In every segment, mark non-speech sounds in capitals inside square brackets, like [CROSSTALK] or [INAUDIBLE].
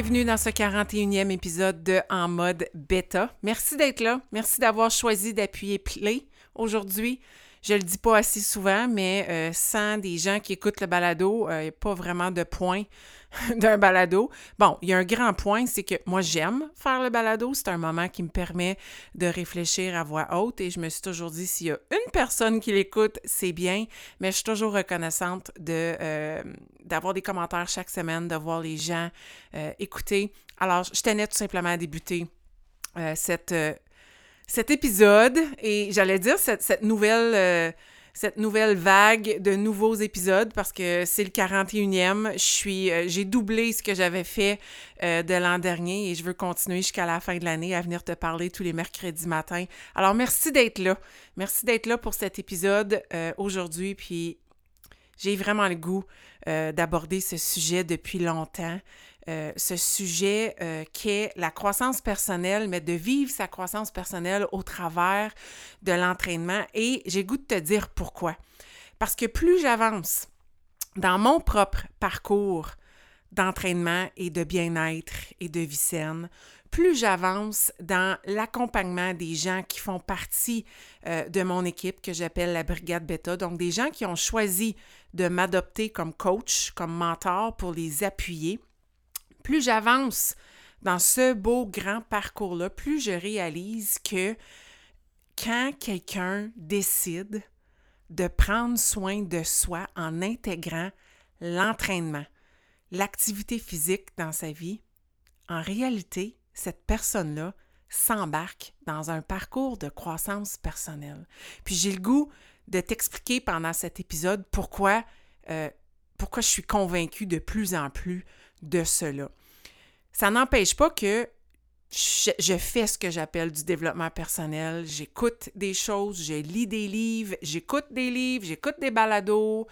Bienvenue dans ce 41e épisode de En mode bêta. Merci d'être là. Merci d'avoir choisi d'appuyer play aujourd'hui. Je le dis pas assez souvent, mais euh, sans des gens qui écoutent le balado, il n'y a pas vraiment de point [LAUGHS] d'un balado. Bon, il y a un grand point, c'est que moi, j'aime faire le balado. C'est un moment qui me permet de réfléchir à voix haute et je me suis toujours dit, s'il y a une personne qui l'écoute, c'est bien, mais je suis toujours reconnaissante de, euh, d'avoir des commentaires chaque semaine, de voir les gens euh, écouter. Alors, je tenais tout simplement à débuter cette cet épisode, et j'allais dire cette, nouvelle, euh, cette nouvelle vague de nouveaux épisodes, parce que c'est le 41e, je euh, j'ai doublé ce que j'avais fait euh, de l'an dernier et je veux continuer jusqu'à la fin de l'année à venir te parler tous les mercredis matins. Alors, merci d'être là. Merci d'être là pour cet épisode aujourd'hui, puis j'ai vraiment le goût d'aborder ce sujet depuis longtemps. Euh, ce sujet euh, qui est la croissance personnelle, mais de vivre sa croissance personnelle au travers de l'entraînement. Et j'ai goût de te dire pourquoi. Parce que plus j'avance dans mon propre parcours d'entraînement et de bien-être et de vie saine, plus j'avance dans l'accompagnement des gens qui font partie euh, de mon équipe que j'appelle la Brigade Beta, donc des gens qui ont choisi de m'adopter comme coach, comme mentor pour les appuyer, plus j'avance dans ce beau grand parcours-là, plus je réalise que quand quelqu'un décide de prendre soin de soi en intégrant l'entraînement, l'activité physique dans sa vie, en réalité, cette personne-là s'embarque dans un parcours de croissance personnelle. Puis j'ai le goût de t'expliquer pendant cet épisode pourquoi, euh, pourquoi je suis convaincue de plus en plus de cela. Ça n'empêche pas que je, fais ce que j'appelle du développement personnel. J'écoute des choses, je lis des livres, j'écoute des livres, j'écoute des balados,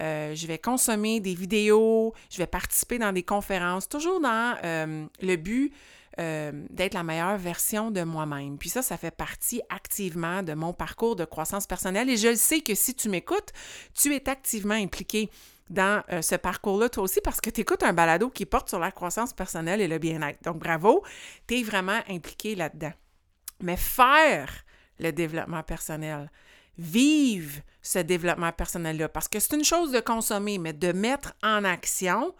euh, je vais consommer des vidéos, je vais participer dans des conférences, toujours dans euh, le but euh, d'être la meilleure version de moi-même. Puis ça, ça fait partie activement de mon parcours de croissance personnelle et je le sais que si tu m'écoutes, tu es activement impliqué dans euh, ce parcours-là, toi aussi, parce que tu écoutes un balado qui porte sur la croissance personnelle et le bien-être. Donc, bravo, tu es vraiment impliqué là-dedans. Mais faire le développement personnel, vivre ce développement personnel-là, parce que c'est une chose de consommer, mais de mettre en action,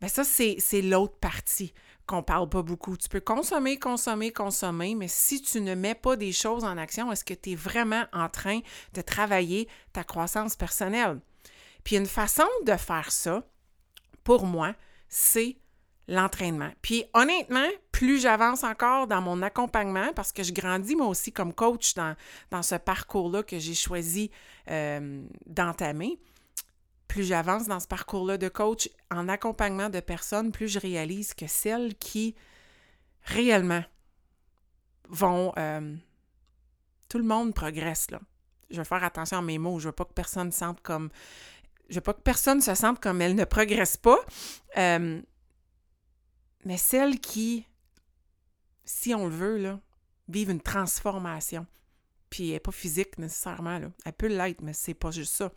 bien ça, c'est l'autre partie qu'on parle pas beaucoup. Tu peux consommer, consommer, consommer, mais si tu ne mets pas des choses en action, est-ce que tu es vraiment en train de travailler ta croissance personnelle? Puis une façon de faire ça, pour moi, c'est l'entraînement. Puis honnêtement, plus j'avance encore dans mon accompagnement, parce que je grandis moi aussi comme coach dans, ce parcours-là que j'ai choisi euh, d'entamer, plus j'avance dans ce parcours-là de coach en accompagnement de personnes, plus je réalise que celles qui réellement vont... Euh, tout le monde progresse, là. Je vais faire attention à mes mots. Je veux pas que personne sente comme je veux pas que personne se sente comme elle ne progresse pas, euh, mais celle qui, si on le veut, vivent une transformation, puis elle n'est pas physique nécessairement, elle peut l'être, mais c'est pas juste ça.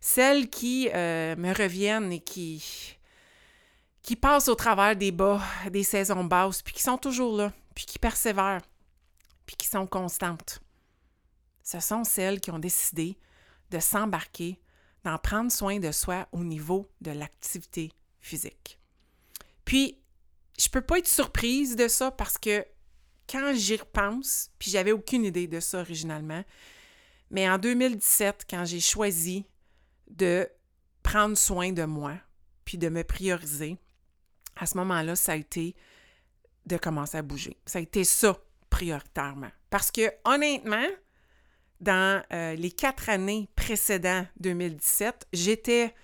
Celles qui euh, me reviennent et qui, qui passent au travers des bas, des saisons basses, puis qui sont toujours là, puis qui persévèrent, puis qui sont constantes. Ce sont celles qui ont décidé de s'embarquer d'en prendre soin de soi au niveau de l'activité physique. Puis, je peux pas être surprise de ça parce que quand j'y repense, puis j'avais aucune idée de ça originalement, mais en 2017, quand j'ai choisi de prendre soin de moi, puis de me prioriser, à ce moment-là, ça a été de commencer à bouger. Ça a été ça prioritairement. Parce que honnêtement, dans euh, les quatre années précédentes 2017, j'étais,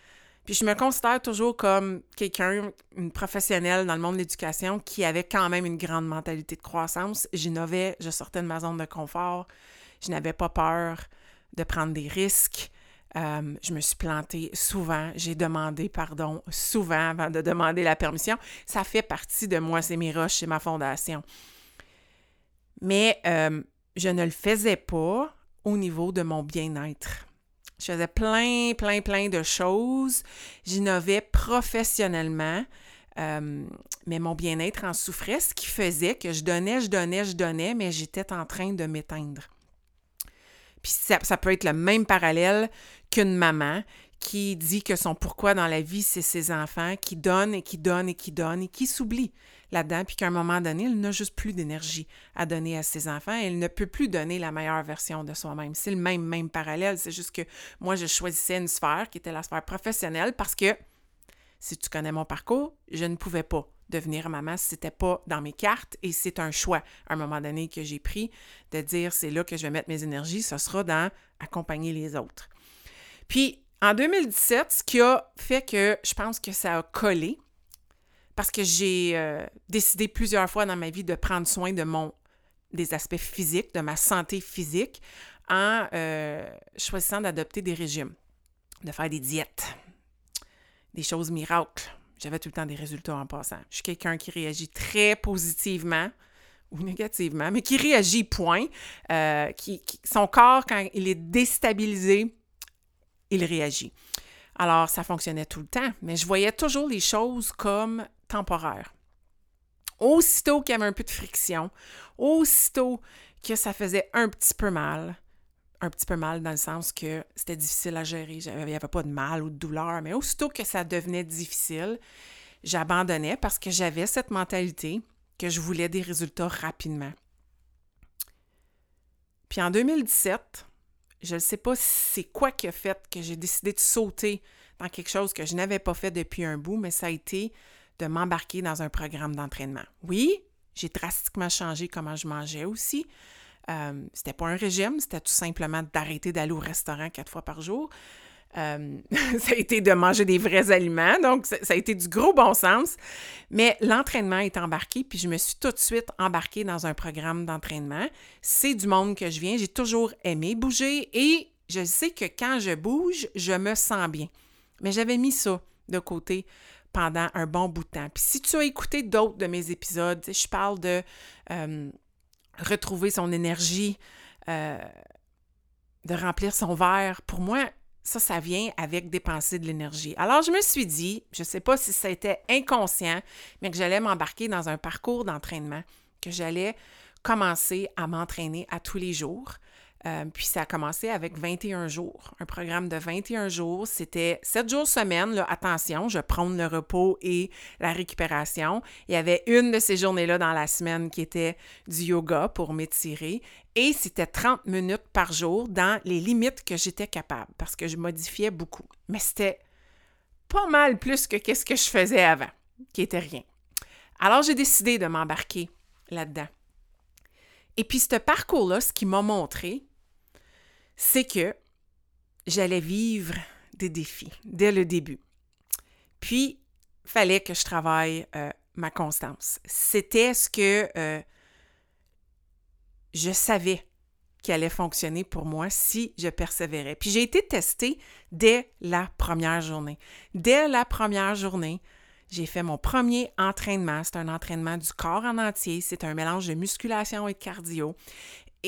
puis je me considère toujours comme quelqu'un, une professionnelle dans le monde de l'éducation qui avait quand même une grande mentalité de croissance. J'innovais, je sortais de ma zone de confort, je n'avais pas peur de prendre des risques. Euh, je me suis plantée souvent. J'ai demandé pardon souvent avant de demander la permission. Ça fait partie de moi, c'est mes roches, c'est ma fondation. Mais euh, je ne le faisais pas au niveau de mon bien-être. Je faisais plein, plein, plein de choses. J'innovais professionnellement, euh, mais mon bien-être en souffrait, ce qui faisait que je donnais, je donnais, je donnais, mais j'étais en train de m'éteindre. Puis ça, ça, peut être le même parallèle qu'une maman qui dit que son pourquoi dans la vie, c'est ses enfants, qui donne et qui donne et qui donne et qui s'oublie là-dedans, puis qu'à un moment donné, elle n'a juste plus d'énergie à donner à ses enfants. Elle ne peut plus donner la meilleure version de soi-même. C'est le même, même parallèle. C'est juste que moi, je choisissais une sphère qui était la sphère professionnelle parce que, si tu connais mon parcours, je ne pouvais pas devenir maman si c'était pas dans mes cartes et c'est un choix à un moment donné que j'ai pris de dire c'est là que je vais mettre mes énergies, ce sera dans accompagner les autres. Puis en 2017, ce qui a fait que je pense que ça a collé, parce que j'ai euh, décidé plusieurs fois dans ma vie de prendre soin de mon des aspects physiques, de ma santé physique, en euh, choisissant d'adopter des régimes, de faire des diètes, des choses miracles. J'avais tout le temps des résultats en passant. Je suis quelqu'un qui réagit très positivement ou négativement, mais qui réagit, point. Euh, qui, son corps, quand il est déstabilisé, il réagit. Alors, ça fonctionnait tout le temps, mais je voyais toujours les choses comme temporaires. Aussitôt qu'il y avait un peu de friction, aussitôt que ça faisait un petit peu mal, un petit peu mal dans le sens que c'était difficile à gérer, il n'y avait pas de mal ou de douleur, mais aussitôt que ça devenait difficile, j'abandonnais parce que j'avais cette mentalité que je voulais des résultats rapidement. Puis en 2017, je ne sais pas c'est quoi qui a fait que j'ai décidé de sauter dans quelque chose que je n'avais pas fait depuis un bout, mais ça a été de m'embarquer dans un programme d'entraînement. Oui, j'ai drastiquement changé comment je mangeais aussi. Euh, c'était pas un régime, c'était tout simplement d'arrêter d'aller au restaurant quatre fois par jour. Euh, [LAUGHS] ça a été de manger des vrais aliments, donc ça, a été du gros bon sens. Mais l'entraînement est embarqué, puis je me suis tout de suite embarquée dans un programme d'entraînement. C'est du monde que je viens. J'ai toujours aimé bouger et je sais que quand je bouge, je me sens bien. Mais j'avais mis ça de côté pendant un bon bout de temps. Puis si tu as écouté d'autres de mes épisodes, je parle de euh, retrouver son énergie, euh, de remplir son verre. Pour moi, ça, ça vient avec dépenser de l'énergie. Alors, je me suis dit, je ne sais pas si ça était inconscient, mais que j'allais m'embarquer dans un parcours d'entraînement, que j'allais commencer à m'entraîner à tous les jours. Euh, puis ça a commencé avec 21 jours, un programme de 21 jours. C'était 7 jours semaine. Là, attention, je prône le repos et la récupération. Il y avait une de ces journées-là dans la semaine qui était du yoga pour m'étirer. Et c'était 30 minutes par jour dans les limites que j'étais capable parce que je modifiais beaucoup. Mais c'était pas mal plus que ce que je faisais avant, qui était rien. Alors j'ai décidé de m'embarquer là-dedans. Et puis ce parcours-là, ce qui m'a montré, c'est que j'allais vivre des défis dès le début. Puis, fallait que je travaille euh, ma constance. C'était ce que euh, je savais qui allait fonctionner pour moi si je persévérais. Puis j'ai été testée dès la première journée. Dès la première journée, j'ai fait mon premier entraînement. C'est un entraînement du corps en entier. C'est un mélange de musculation et de cardio.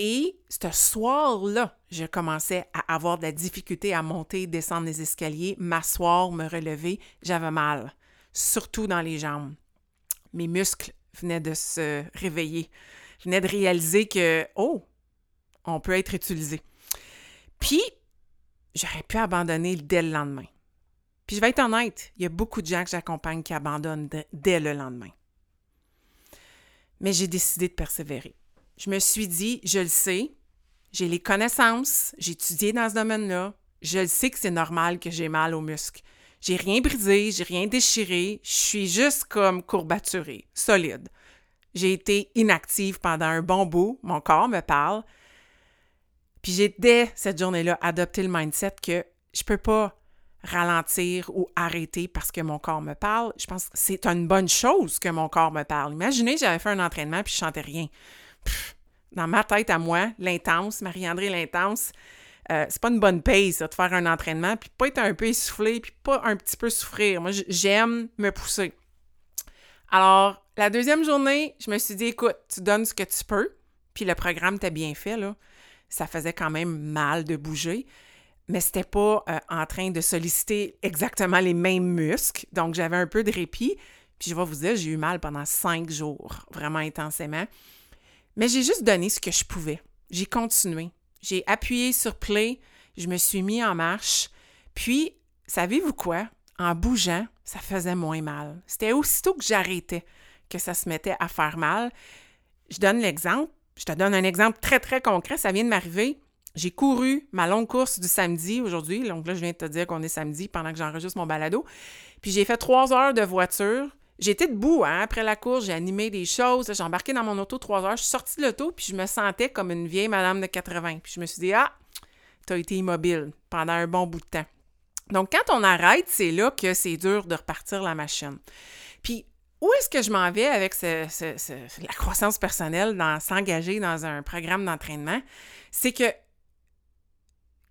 Et ce soir-là, je commençais à avoir de la difficulté à monter, descendre les escaliers, m'asseoir, me relever. J'avais mal, surtout dans les jambes. Mes muscles venaient de se réveiller. Je venais de réaliser que, oh, on peut être utilisé. Puis, j'aurais pu abandonner dès le lendemain. Puis, je vais être honnête, il y a beaucoup de gens que j'accompagne qui abandonnent dès le lendemain. Mais j'ai décidé de persévérer je me suis dit, je le sais, j'ai les connaissances, j'ai étudié dans ce domaine-là, je le sais que c'est normal que j'ai mal aux muscles. J'ai rien brisé, j'ai rien déchiré, je suis juste comme courbaturée, solide. J'ai été inactive pendant un bon bout, mon corps me parle. Puis j'ai dès cette journée-là adopté le mindset que je peux pas ralentir ou arrêter parce que mon corps me parle. Je pense que c'est une bonne chose que mon corps me parle. Imaginez, j'avais fait un entraînement puis je chantais rien. Dans ma tête à moi, l'intense, Marie-André l'intense, euh, c'est pas une bonne paye, ça, de faire un entraînement, puis pas être un peu essoufflé, puis pas un petit peu souffrir. Moi, j'aime me pousser. Alors, la deuxième journée, je me suis dit, écoute, tu donnes ce que tu peux, puis le programme t'a bien fait, là. Ça faisait quand même mal de bouger, mais c'était pas euh, en train de solliciter exactement les mêmes muscles, donc j'avais un peu de répit. Puis je vais vous dire, j'ai eu mal pendant cinq jours, vraiment intensément. Mais j'ai juste donné ce que je pouvais. J'ai continué. J'ai appuyé sur play, je me suis mis en marche. Puis, savez-vous quoi? En bougeant, ça faisait moins mal. C'était aussitôt que j'arrêtais que ça se mettait à faire mal. Je donne l'exemple. Je te donne un exemple très, très concret. Ça vient de m'arriver. J'ai couru ma longue course du samedi aujourd'hui. Donc là, je viens de te dire qu'on est samedi pendant que j'enregistre mon balado. Puis j'ai fait trois heures de voiture. J'étais debout hein, après la course, j'ai animé des choses. J'ai embarqué dans mon auto trois heures. Je suis sortie de l'auto, puis je me sentais comme une vieille madame de 80. Puis je me suis dit, ah, tu as été immobile pendant un bon bout de temps. Donc, quand on arrête, c'est là que c'est dur de repartir la machine. Puis, où est-ce que je m'en vais avec la croissance personnelle, dans s'engager dans un programme d'entraînement? C'est que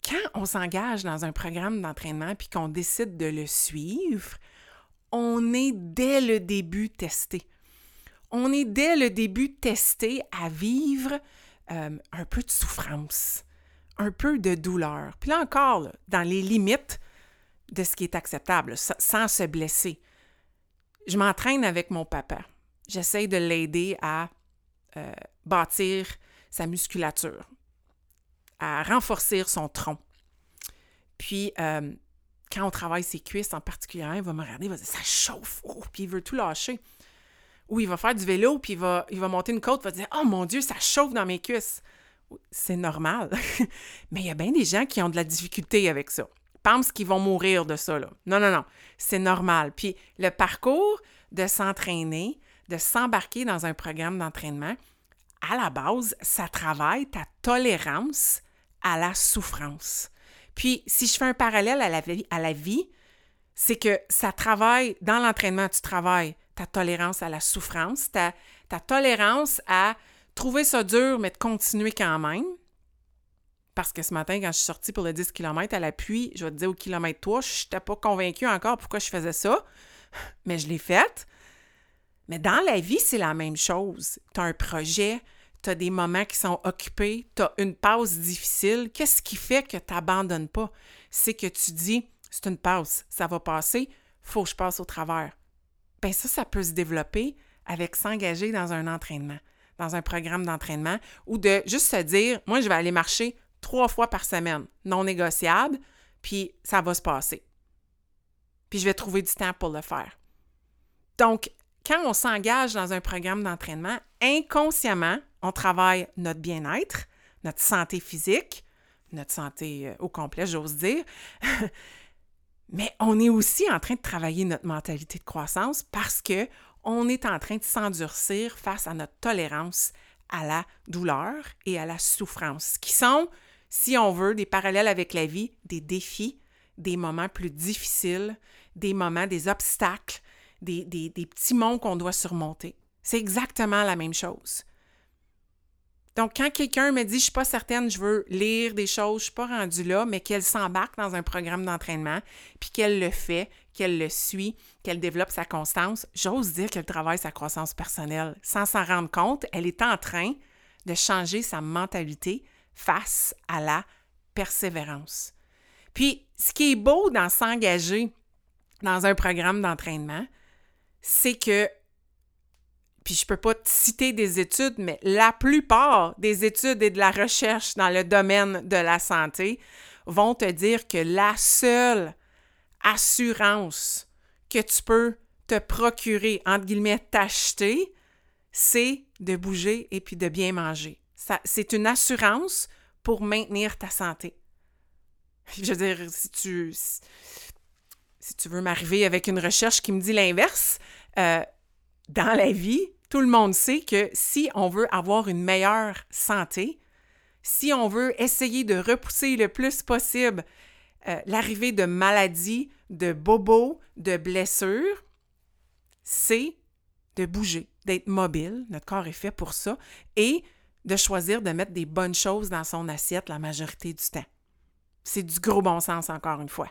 quand on s'engage dans un programme d'entraînement puis qu'on décide de le suivre, on est dès le début testé. On est dès le début testé à vivre euh, un peu de souffrance, un peu de douleur. Puis là encore, dans les limites de ce qui est acceptable, sans se blesser. Je m'entraîne avec mon papa. J'essaie de l'aider à euh, bâtir sa musculature, à renforcer son tronc. Puis, euh, quand on travaille ses cuisses en particulier, il va me regarder, il va dire ça chauffe, oh, puis il veut tout lâcher. Ou il va faire du vélo, puis il va, il va monter une côte, il va dire oh mon Dieu, ça chauffe dans mes cuisses. C'est normal. [LAUGHS] Mais il y a bien des gens qui ont de la difficulté avec ça. Pensent qu'ils vont mourir de ça. Là. Non, non, non. C'est normal. Puis le parcours de s'entraîner, de s'embarquer dans un programme d'entraînement, à la base, ça travaille ta tolérance à la souffrance. Puis, si je fais un parallèle à la vie, c'est que ça travaille, dans l'entraînement, tu travailles ta tolérance à la souffrance, ta, tolérance à trouver ça dur, mais de continuer quand même. Parce que ce matin, quand je suis sortie pour le 10 km à l'appui, je vais te dire au kilomètre 3, je n'étais pas convaincue encore pourquoi je faisais ça, mais je l'ai fait. Mais dans la vie, c'est la même chose. Tu as un projet, tu as des moments qui sont occupés, tu as une pause difficile, qu'est-ce qui fait que tu n'abandonnes pas? C'est que tu dis, c'est une pause, ça va passer, faut que je passe au travers. Bien ça, ça peut se développer avec s'engager dans un entraînement, dans un programme d'entraînement, ou de juste se dire, moi, je vais aller marcher trois fois par semaine, non négociable, puis ça va se passer. Puis je vais trouver du temps pour le faire. Donc, quand on s'engage dans un programme d'entraînement, inconsciemment, on travaille notre bien-être, notre santé physique, notre santé euh, au complet, j'ose dire. [LAUGHS] Mais on est aussi en train de travailler notre mentalité de croissance parce que on est en train de s'endurcir face à notre tolérance à la douleur et à la souffrance, qui sont, si on veut, des parallèles avec la vie, des défis, des moments plus difficiles, des moments, des obstacles, des, des, des petits monts qu'on doit surmonter. C'est exactement la même chose. Donc, quand quelqu'un me dit, je ne suis pas certaine, je veux lire des choses, je ne suis pas rendue là, mais qu'elle s'embarque dans un programme d'entraînement, puis qu'elle le fait, qu'elle le suit, qu'elle développe sa constance, j'ose dire qu'elle travaille sa croissance personnelle. Sans s'en rendre compte, elle est en train de changer sa mentalité face à la persévérance. Puis, ce qui est beau dans s'engager dans un programme d'entraînement, c'est que puis je peux pas citer des études, mais la plupart des études et de la recherche dans le domaine de la santé vont te dire que la seule assurance que tu peux te procurer, entre guillemets, t'acheter, c'est de bouger et puis de bien manger. C'est une assurance pour maintenir ta santé. [LAUGHS] Je veux dire, si tu, si tu veux m'arriver avec une recherche qui me dit l'inverse, euh, dans la vie, tout le monde sait que si on veut avoir une meilleure santé, si on veut essayer de repousser le plus possible euh, l'arrivée de maladies, de bobos, de blessures, c'est de bouger, d'être mobile. Notre corps est fait pour ça. Et de choisir de mettre des bonnes choses dans son assiette la majorité du temps. C'est du gros bon sens, encore une fois.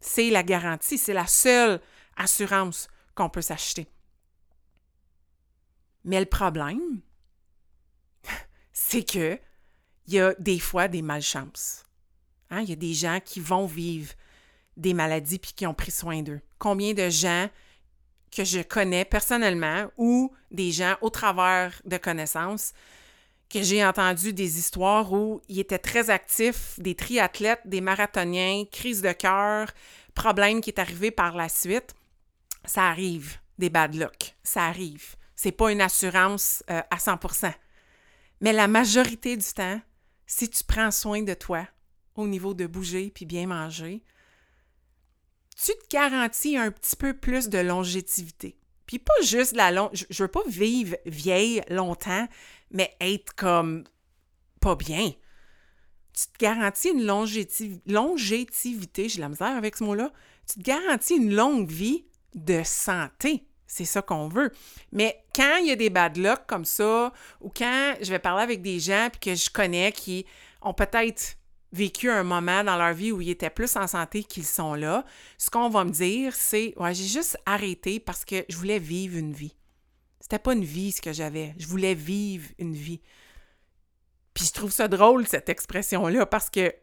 C'est la garantie, c'est la seule assurance qu'on peut s'acheter. Mais le problème, [LAUGHS] c'est que il y a des fois des malchances. Hein? Il y a des gens qui vont vivre des maladies puis qui ont pris soin d'eux. Combien de gens que je connais personnellement ou des gens au travers de connaissances que j'ai entendu des histoires où ils étaient très actifs, des triathlètes, des marathoniens, crise de cœur, problème qui est arrivé par la suite. Ça arrive, des bad luck. Ça arrive. C'est pas une assurance euh, à 100% Mais la majorité du temps, si tu prends soin de toi au niveau de bouger puis bien manger, tu te garantis un petit peu plus de longévité. Puis pas juste la long... Je, veux pas vivre vieille longtemps, mais être comme pas bien. Tu te garantis une longévité, j'ai la misère avec ce mot-là. Tu te garantis une longue vie de santé. C'est ça qu'on veut. Mais quand il y a des bad luck comme ça, ou quand je vais parler avec des gens que je connais qui ont peut-être vécu un moment dans leur vie où ils étaient plus en santé qu'ils sont là, ce qu'on va me dire, c'est Ouais, j'ai juste arrêté parce que je voulais vivre une vie. C'était pas une vie ce que j'avais. Je voulais vivre une vie. Puis je trouve ça drôle, cette expression-là, parce que,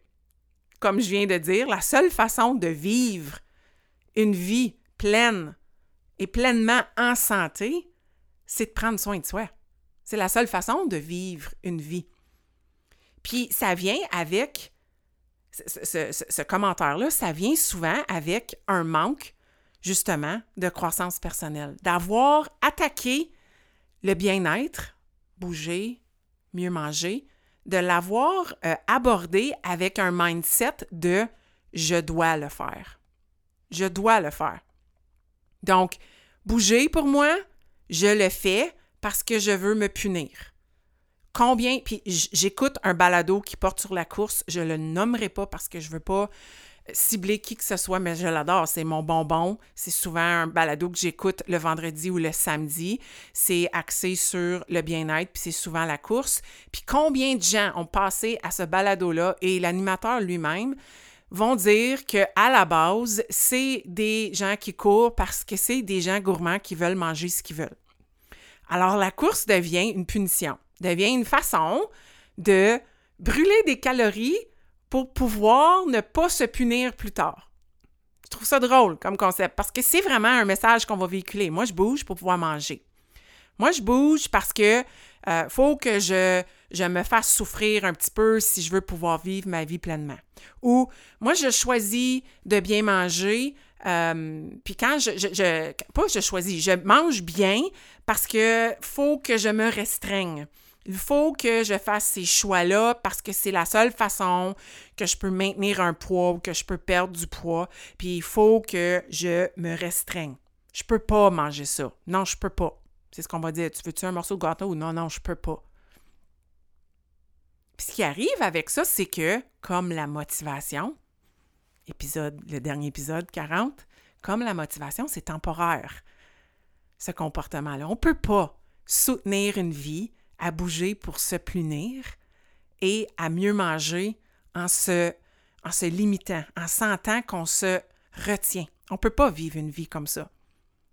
comme je viens de dire, la seule façon de vivre une vie pleine et pleinement en santé, c'est de prendre soin de soi. C'est la seule façon de vivre une vie. Puis ça vient avec ce, commentaire-là, ça vient souvent avec un manque, justement, de croissance personnelle, d'avoir attaqué le bien-être, bouger, mieux manger, de l'avoir euh, abordé avec un mindset de je dois le faire. Je dois le faire. Donc, bouger pour moi, je le fais parce que je veux me punir combien, puis j'écoute un balado qui porte sur la course, je le nommerai pas parce que je veux pas cibler qui que ce soit, mais je l'adore. C'est mon bonbon. C'est souvent un balado que j'écoute le vendredi ou le samedi. C'est axé sur le bien-être, puis c'est souvent la course. Puis combien de gens ont passé à ce balado-là et l'animateur lui-même vont dire que à la base, c'est des gens qui courent parce que c'est des gens gourmands qui veulent manger ce qu'ils veulent. Alors la course devient une punition devient une façon de brûler des calories pour pouvoir ne pas se punir plus tard. Je trouve ça drôle comme concept parce que c'est vraiment un message qu'on va véhiculer. Moi, je bouge pour pouvoir manger. Moi, je bouge parce que euh, faut que je, je me fasse souffrir un petit peu si je veux pouvoir vivre ma vie pleinement. Ou moi, je choisis de bien manger. Euh, puis quand je, Pas je choisis, je mange bien parce que faut que je me restreigne. Il faut que je fasse ces choix-là parce que c'est la seule façon que je peux maintenir un poids ou que je peux perdre du poids. Puis il faut que je me restreigne. Je peux pas manger ça. Non, je peux pas. C'est ce qu'on va dire. Tu veux-tu un morceau de gâteau ou non, non, je peux pas. Puis ce qui arrive avec ça, c'est que, comme la motivation, épisode, le dernier épisode 40, comme la motivation, c'est temporaire, ce comportement-là. On ne peut pas soutenir une vie à bouger pour se punir et à mieux manger en se, en se limitant, en sentant qu'on se retient. On ne peut pas vivre une vie comme ça.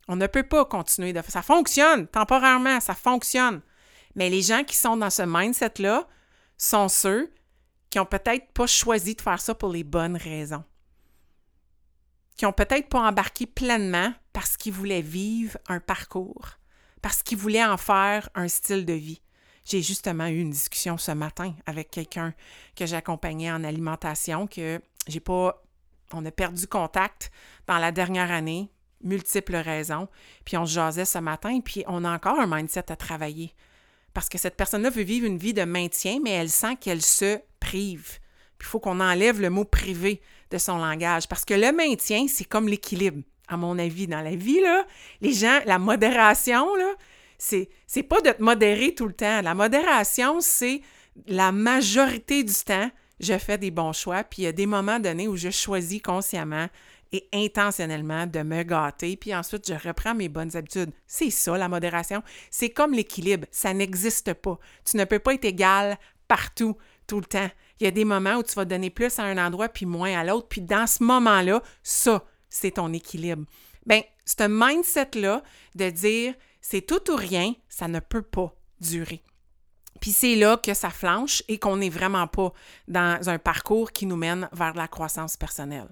On ne peut pas continuer de. Ça fonctionne temporairement, ça fonctionne. Mais les gens qui sont dans ce mindset-là sont ceux qui ont peut-être pas choisi de faire ça pour les bonnes raisons. Qui ont peut-être pas embarqué pleinement parce qu'ils voulaient vivre un parcours, parce qu'ils voulaient en faire un style de vie. J'ai justement eu une discussion ce matin avec quelqu'un que j'accompagnais en alimentation, que j'ai pas. On a perdu contact dans la dernière année, multiples raisons. Puis on se jasait ce matin, puis on a encore un mindset à travailler. Parce que cette personne-là veut vivre une vie de maintien, mais elle sent qu'elle se prive. Il faut qu'on enlève le mot privé de son langage. Parce que le maintien, c'est comme l'équilibre, à mon avis. Dans la vie, les gens, la modération, c'est pas de te modérer tout le temps. La modération, c'est la majorité du temps, je fais des bons choix, puis il y a des moments donnés où je choisis consciemment et intentionnellement de me gâter, puis ensuite je reprends mes bonnes habitudes. C'est ça, la modération. C'est comme l'équilibre, ça n'existe pas. Tu ne peux pas être égal partout, tout le temps. Il y a des moments où tu vas donner plus à un endroit puis moins à l'autre, puis dans ce moment-là, ça, c'est ton équilibre. Bien, ce mindset-là de dire c'est tout ou rien, ça ne peut pas durer. Puis c'est là que ça flanche et qu'on n'est vraiment pas dans un parcours qui nous mène vers la croissance personnelle.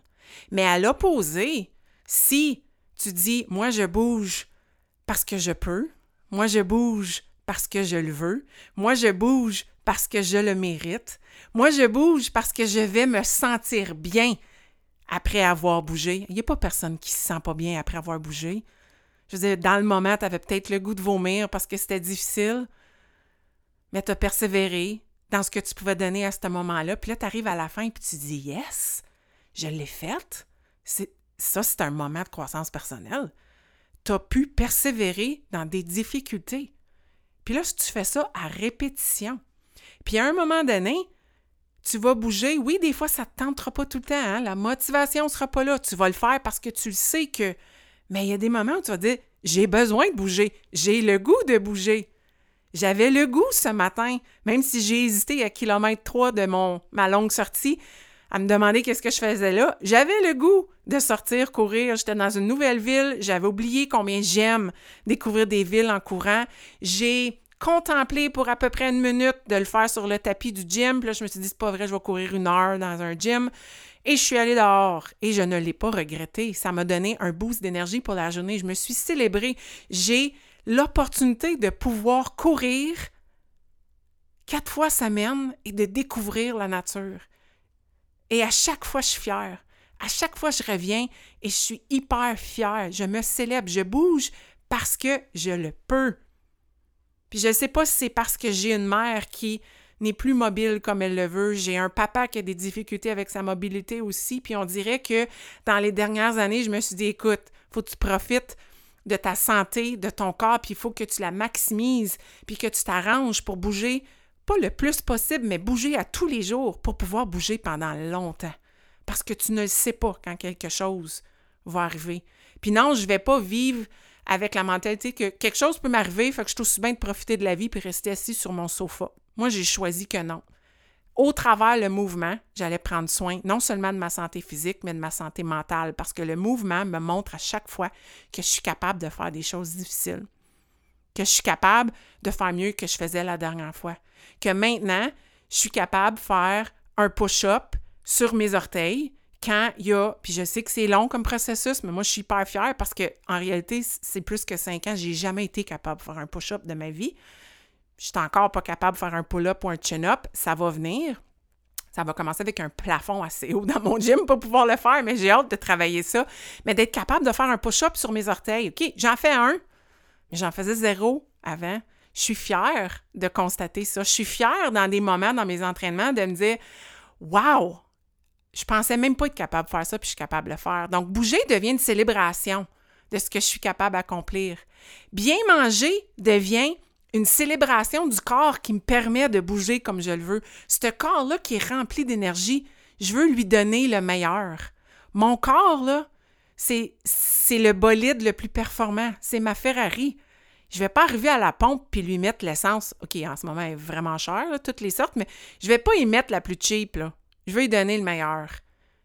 Mais à l'opposé, si tu dis, moi je bouge parce que je peux, moi je bouge parce que je le veux, moi je bouge parce que je le mérite, moi je bouge parce que je vais me sentir bien après avoir bougé. Il n'y a pas personne qui se sent pas bien après avoir bougé. Je veux dire, dans le moment, tu avais peut-être le goût de vomir parce que c'était difficile, mais tu as persévéré dans ce que tu pouvais donner à ce moment-là. Puis là, tu arrives à la fin et tu dis Yes, je l'ai faite. Ça, c'est un moment de croissance personnelle. Tu as pu persévérer dans des difficultés. Puis là, si tu fais ça à répétition, puis à un moment donné, tu vas bouger. Oui, des fois, ça ne te tentera pas tout le temps. Hein. La motivation ne sera pas là. Tu vas le faire parce que tu le sais que. Mais il y a des moments où tu vas dire J'ai besoin de bouger. J'ai le goût de bouger. J'avais le goût ce matin, même si j'ai hésité à kilomètre 3 de mon, ma longue sortie, à me demander qu'est-ce que je faisais là. J'avais le goût de sortir, courir. J'étais dans une nouvelle ville. J'avais oublié combien j'aime découvrir des villes en courant. J'ai contemplé pour à peu près une minute de le faire sur le tapis du gym. Puis là, je me suis dit, c'est pas vrai, je vais courir une heure dans un gym. Et je suis allée dehors et je ne l'ai pas regretté. Ça m'a donné un boost d'énergie pour la journée. Je me suis célébrée. J'ai l'opportunité de pouvoir courir quatre fois semaine et de découvrir la nature. Et à chaque fois, je suis fière. À chaque fois, je reviens et je suis hyper fière. Je me célèbre, je bouge parce que je le peux. Puis je ne sais pas si c'est parce que j'ai une mère qui n'est plus mobile comme elle le veut. J'ai un papa qui a des difficultés avec sa mobilité aussi. Puis on dirait que dans les dernières années, je me suis dit, écoute, faut que tu profites de ta santé, de ton corps, puis il faut que tu la maximises, puis que tu t'arranges pour bouger pas le plus possible, mais bouger à tous les jours pour pouvoir bouger pendant longtemps. Parce que tu ne le sais pas quand quelque chose va arriver. Puis non, je ne vais pas vivre avec la mentalité que quelque chose peut m'arriver, fait que je suis aussi bien de profiter de la vie puis rester assis sur mon sofa. Moi, j'ai choisi que non. Au travers le mouvement, j'allais prendre soin non seulement de ma santé physique, mais de ma santé mentale, parce que le mouvement me montre à chaque fois que je suis capable de faire des choses difficiles, que je suis capable de faire mieux que je faisais la dernière fois, que maintenant, je suis capable de faire un push-up sur mes orteils quand il y a, puis je sais que c'est long comme processus, mais moi je suis hyper fière parce que en réalité, c'est plus que cinq ans, j'ai jamais été capable de faire un push-up de ma vie. Je suis encore pas capable de faire un pull-up ou un chin-up, ça va venir. Ça va commencer avec un plafond assez haut dans mon gym pour pouvoir le faire, mais j'ai hâte de travailler ça. Mais d'être capable de faire un push-up sur mes orteils. OK, j'en fais un, mais j'en faisais zéro avant. Je suis fière de constater ça. Je suis fière dans des moments dans mes entraînements de me dire Wow! Je pensais même pas être capable de faire ça, puis je suis capable de le faire. Donc, bouger devient une célébration de ce que je suis capable d'accomplir. Bien manger devient une célébration du corps qui me permet de bouger comme je le veux. Ce corps-là qui est rempli d'énergie, je veux lui donner le meilleur. Mon corps, là, c'est, c'est le bolide le plus performant. C'est ma Ferrari. Je vais pas arriver à la pompe puis lui mettre l'essence. OK, en ce moment, elle est vraiment chère, toutes les sortes, mais je vais pas y mettre la plus cheap. Je veux lui donner le meilleur.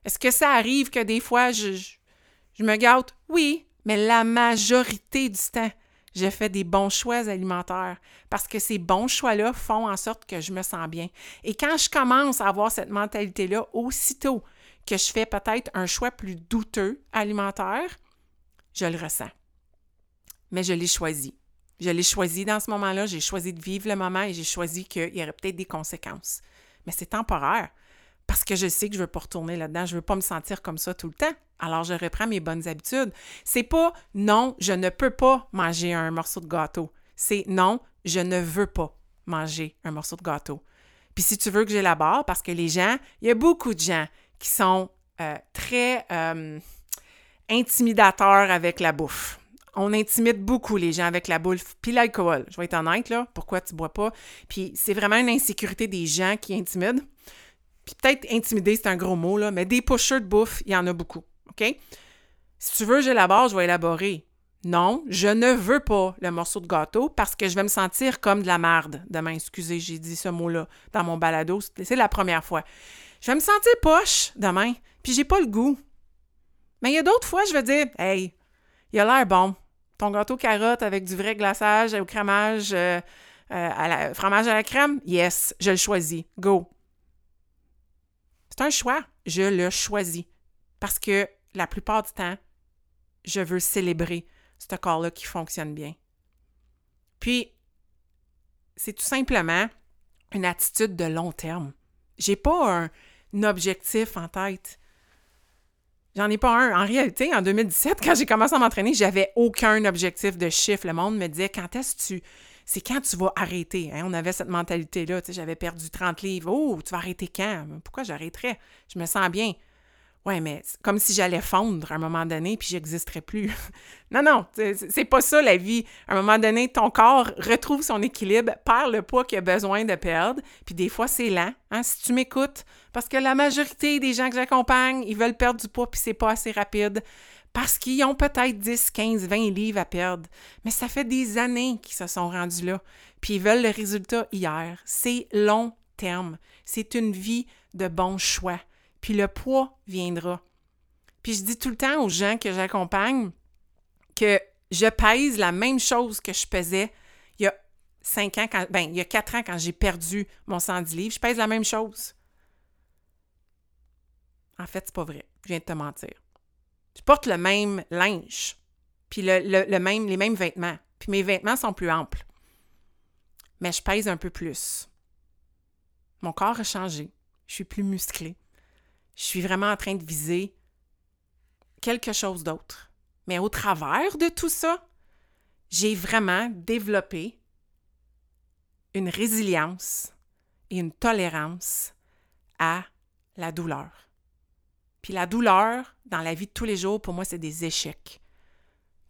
Est-ce que ça arrive que des fois, je, je, me gâte? Oui, mais la majorité du temps, je fais des bons choix alimentaires parce que ces bons choix-là font en sorte que je me sens bien. Et quand je commence à avoir cette mentalité-là, aussitôt que je fais peut-être un choix plus douteux alimentaire, je le ressens. Mais je l'ai choisi. Je l'ai choisi dans ce moment-là, j'ai choisi de vivre le moment et j'ai choisi qu'il y aurait peut-être des conséquences. Mais c'est temporaire parce que je sais que je ne veux pas retourner là-dedans, je ne veux pas me sentir comme ça tout le temps. Alors je reprends mes bonnes habitudes. C'est pas non, je ne peux pas manger un morceau de gâteau. C'est non, je ne veux pas manger un morceau de gâteau. Puis si tu veux que j'élabore, parce que les gens, il y a beaucoup de gens qui sont euh, très euh, intimidateurs avec la bouffe. On intimide beaucoup les gens avec la boule puis l'alcool. Je vais être honnête, là. Pourquoi tu bois pas? Puis c'est vraiment une insécurité des gens qui intimident. Puis peut-être intimider, c'est un gros mot, là, mais des pushers de bouffe, il y en a beaucoup. OK? Si tu veux, j'élabore, je vais élaborer. Non, je ne veux pas le morceau de gâteau parce que je vais me sentir comme de la marde demain. Excusez, j'ai dit ce mot-là dans mon balado. C'est la première fois. Je vais me sentir poche demain, puis j'ai pas le goût. Mais il y a d'autres fois, je vais dire Hey, il a l'air bon. Ton gâteau carotte avec du vrai glaçage au crémage, euh, euh, fromage à la crème, yes, je le choisis. Go. C'est un choix. Je le choisis. Parce que la plupart du temps, je veux célébrer ce corps-là qui fonctionne bien. Puis, c'est tout simplement une attitude de long terme. J'ai pas un, objectif en tête. J'en ai pas un. En réalité, en 2017, quand j'ai commencé à m'entraîner, j'avais aucun objectif de chiffre. Le monde me disait quand est-ce que tu. C'est quand tu vas arrêter. Hein? On avait cette mentalité-là. J'avais perdu 30 livres. Oh, tu vas arrêter quand? Pourquoi j'arrêterais? Je me sens bien. Ouais, mais comme si j'allais fondre à un moment donné puis j'existerais plus. [LAUGHS] non, non, c'est pas ça la vie. À un moment donné, ton corps retrouve son équilibre, perd le poids qu'il a besoin de perdre, puis des fois c'est lent. Hein, si tu m'écoutes, parce que la majorité des gens que j'accompagne, ils veulent perdre du poids puis c'est pas assez rapide parce qu'ils ont peut-être 10, 15, 20 livres à perdre. Mais ça fait des années qu'ils se sont rendus là, puis ils veulent le résultat hier. C'est long terme. C'est une vie de bons choix puis le poids viendra. Puis je dis tout le temps aux gens que j'accompagne que je pèse la même chose que je pesais il y a cinq ans, quand, ben, il y a quatre ans quand j'ai perdu mon 110 livres. Je pèse la même chose. En fait, c'est pas vrai. Je viens de te mentir. Je porte le même linge, puis le, même, les mêmes vêtements. Puis mes vêtements sont plus amples. Mais je pèse un peu plus. Mon corps a changé. Je suis plus musclée je suis vraiment en train de viser quelque chose d'autre. Mais au travers de tout ça, j'ai vraiment développé une résilience et une tolérance à la douleur. Puis la douleur, dans la vie de tous les jours, pour moi, c'est des échecs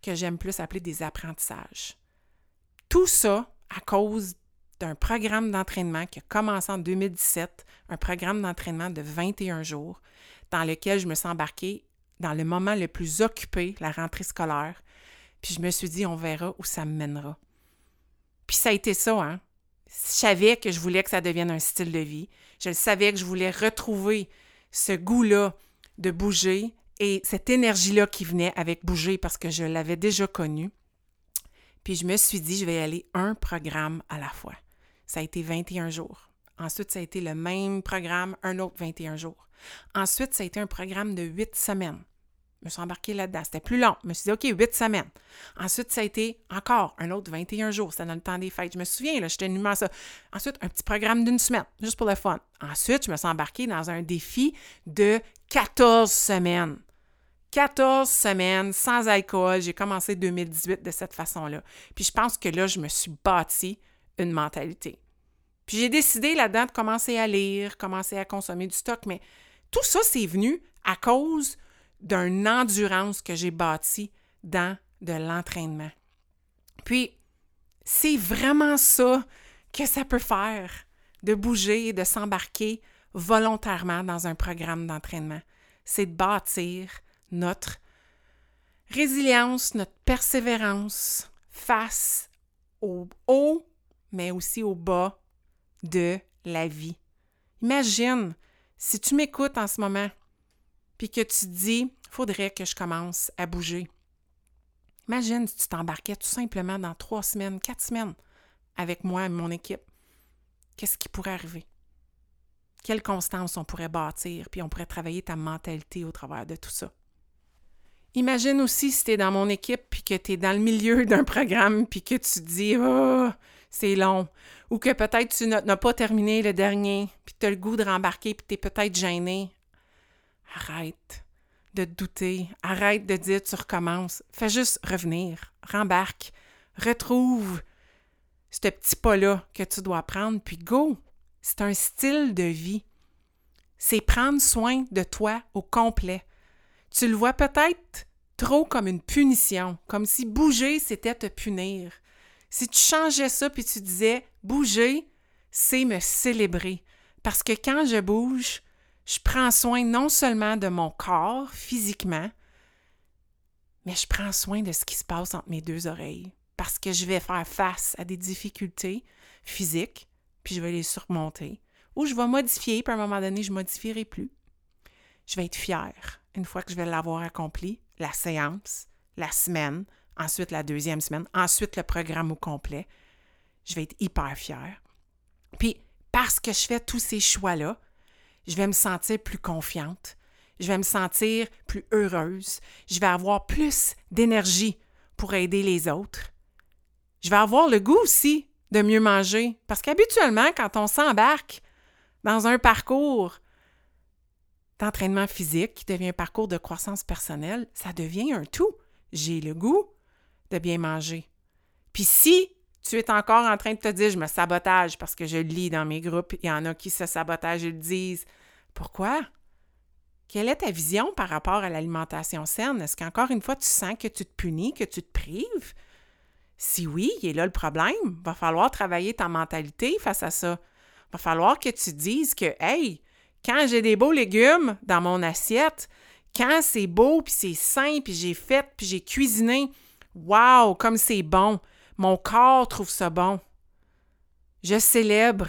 que j'aime plus appeler des apprentissages. Tout ça à cause d'un programme d'entraînement qui a commencé en 2017, un programme d'entraînement de 21 jours, dans lequel je me suis embarquée dans le moment le plus occupé, la rentrée scolaire. Puis je me suis dit, on verra où ça me mènera. Puis ça a été ça, hein. Je savais que je voulais que ça devienne un style de vie. Je savais que je voulais retrouver ce goût-là de bouger et cette énergie-là qui venait avec bouger parce que je l'avais déjà connu. Puis je me suis dit, je vais aller un programme à la fois. Ça a été 21 jours. Ensuite, ça a été le même programme, un autre 21 jours. Ensuite, ça a été un programme de 8 semaines. Me suis embarquée là-dedans. C'était plus long. Je me suis dit, OK, 8 semaines. Ensuite, ça a été encore un autre 21 jours. C'était dans le temps des fêtes. Je me souviens, là, j'étais numéro ça. Ensuite, un petit programme d'une semaine, juste pour le fun. Ensuite, je me suis embarquée dans un défi de 14 semaines. 14 semaines sans alcool. J'ai commencé 2018 de cette façon-là. Puis je pense que là, je me suis bâti une mentalité. Puis j'ai décidé là-dedans de commencer à lire, commencer à consommer du stock, mais tout ça, c'est venu à cause d'une endurance que j'ai bâtie dans de l'entraînement. Puis, c'est vraiment ça que ça peut faire, de bouger et de s'embarquer volontairement dans un programme d'entraînement. C'est de bâtir notre résilience, notre persévérance face au haut mais aussi au bas de la vie. Imagine si tu m'écoutes en ce moment, puis que tu te dis, faudrait que je commence à bouger. Imagine si tu t'embarquais tout simplement dans trois semaines, quatre semaines avec moi et mon équipe. Qu'est-ce qui pourrait arriver? Quelle constance on pourrait bâtir, puis on pourrait travailler ta mentalité au travers de tout ça? Imagine aussi si tu es dans mon équipe, puis que tu es dans le milieu [LAUGHS] d'un programme, puis que tu te dis, oh, c'est long. Ou que peut-être tu n'as pas terminé le dernier, puis tu as le goût de rembarquer, puis tu es peut-être gêné. Arrête de douter. Arrête de dire tu recommences. Fais juste revenir. Rembarque. Retrouve ce petit pas-là que tu dois prendre, puis go. C'est un style de vie. C'est prendre soin de toi au complet. Tu le vois peut-être trop comme une punition, comme si bouger, c'était te punir. Si tu changeais ça puis tu disais bouger, c'est me célébrer. Parce que quand je bouge, je prends soin non seulement de mon corps physiquement, mais je prends soin de ce qui se passe entre mes deux oreilles. Parce que je vais faire face à des difficultés physiques, puis je vais les surmonter. Ou je vais modifier, puis à un moment donné, je ne modifierai plus. Je vais être fière une fois que je vais l'avoir accompli, la séance, la semaine, ensuite la deuxième semaine, ensuite le programme au complet. Je vais être hyper fière. Puis, parce que je fais tous ces choix-là, je vais me sentir plus confiante, je vais me sentir plus heureuse, je vais avoir plus d'énergie pour aider les autres. Je vais avoir le goût aussi de mieux manger, parce qu'habituellement, quand on s'embarque dans un parcours d'entraînement physique qui devient un parcours de croissance personnelle, ça devient un tout. J'ai le goût de bien manger. Puis si tu es encore en train de te dire je me sabotage parce que je lis dans mes groupes, il y en a qui se sabotagent et le disent. Pourquoi? Quelle est ta vision par rapport à l'alimentation saine? Est-ce qu'encore une fois, tu sens que tu te punis, que tu te prives? Si oui, il est là le problème. Va falloir travailler ta mentalité face à ça. Va falloir que tu dises que, hey, quand j'ai des beaux légumes dans mon assiette, quand c'est beau, puis c'est sain, puis j'ai fait, puis j'ai cuisiné, waouh, comme c'est bon. Mon corps trouve ça bon. Je célèbre.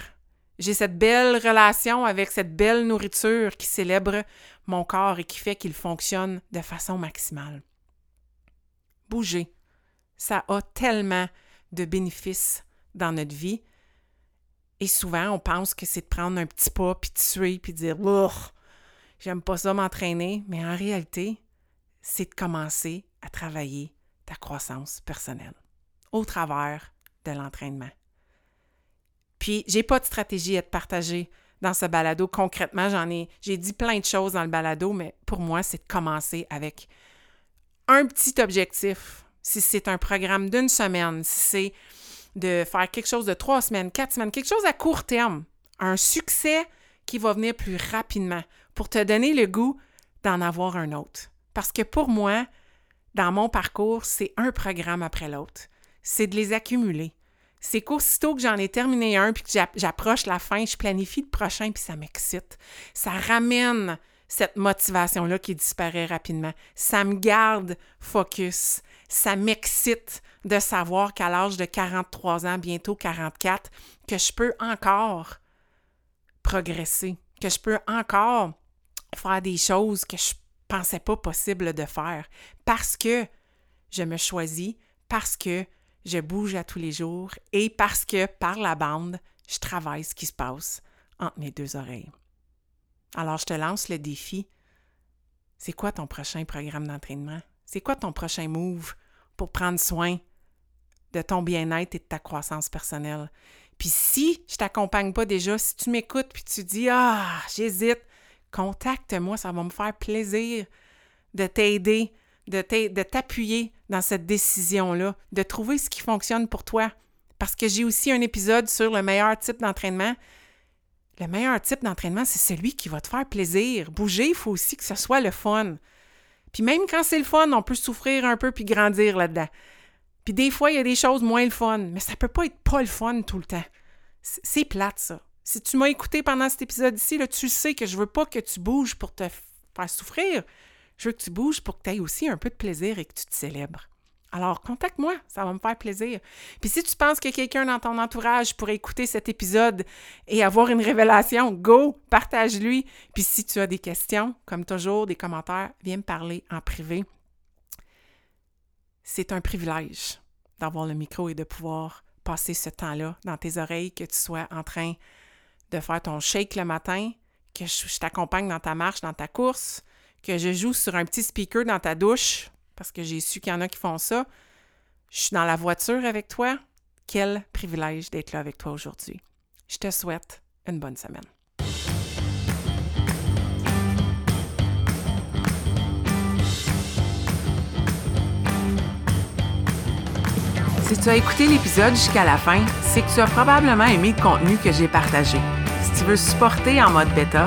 J'ai cette belle relation avec cette belle nourriture qui célèbre mon corps et qui fait qu'il fonctionne de façon maximale. Bouger, ça a tellement de bénéfices dans notre vie et souvent, on pense que c'est de prendre un petit pas, puis de tuer, puis de dire j'aime pas ça m'entraîner. Mais en réalité, c'est de commencer à travailler ta croissance personnelle au travers de l'entraînement. Puis, j'ai pas de stratégie à te partager dans ce balado. Concrètement, j'en ai, j'ai dit plein de choses dans le balado, mais pour moi, c'est de commencer avec un petit objectif. Si c'est un programme d'une semaine, si c'est de faire quelque chose de trois semaines, quatre semaines, quelque chose à court terme, un succès qui va venir plus rapidement pour te donner le goût d'en avoir un autre. Parce que pour moi, dans mon parcours, c'est un programme après l'autre. C'est de les accumuler. C'est qu'aussitôt que j'en ai terminé un puis que j'approche la fin, je planifie le prochain puis ça m'excite. Ça ramène cette motivation-là qui disparaît rapidement. Ça me garde focus. Ça m'excite de savoir qu'à l'âge de 43 ans, bientôt 44, que je peux encore progresser, que je peux encore faire des choses que je pensais pas possible de faire parce que je me choisis, parce que je bouge à tous les jours et parce que par la bande, je travaille ce qui se passe entre mes deux oreilles. Alors, je te lance le défi. C'est quoi ton prochain programme d'entraînement? C'est quoi ton prochain move pour prendre soin de ton bien-être et de ta croissance personnelle? Puis si je t'accompagne pas déjà, si tu m'écoutes puis tu dis ah, j'hésite, contacte-moi, ça va me faire plaisir de t'aider, de t'appuyer dans cette décision-là, de trouver ce qui fonctionne pour toi. Parce que j'ai aussi un épisode sur le meilleur type d'entraînement. Le meilleur type d'entraînement, c'est celui qui va te faire plaisir. Bouger, il faut aussi que ce soit le fun. Puis même quand c'est le fun, on peut souffrir un peu puis grandir là-dedans. Puis des fois, il y a des choses moins le fun, mais ça peut pas être pas le fun tout le temps. C'est plate, ça. Si tu m'as écouté pendant cet épisode-ci, tu sais que je veux pas que tu bouges pour te faire souffrir. Je veux que tu bouges pour que tu aies aussi un peu de plaisir et que tu te célèbres. Alors, contacte-moi, ça va me faire plaisir. Puis si tu penses que quelqu'un dans ton entourage pourrait écouter cet épisode et avoir une révélation, go, partage-lui. Puis si tu as des questions, comme toujours, des commentaires, viens me parler en privé c'est un privilège d'avoir le micro et de pouvoir passer ce temps-là dans tes oreilles, que tu sois en train de faire ton shake le matin, que je, t'accompagne dans ta marche, dans ta course, que je joue sur un petit speaker dans ta douche, parce que j'ai su qu'il y en a qui font ça. Je suis dans la voiture avec toi. Quel privilège d'être là avec toi aujourd'hui. Je te souhaite une bonne semaine. Si tu as écouté l'épisode jusqu'à la fin, c'est que tu as probablement aimé le contenu que j'ai partagé. Si tu veux supporter en mode bêta,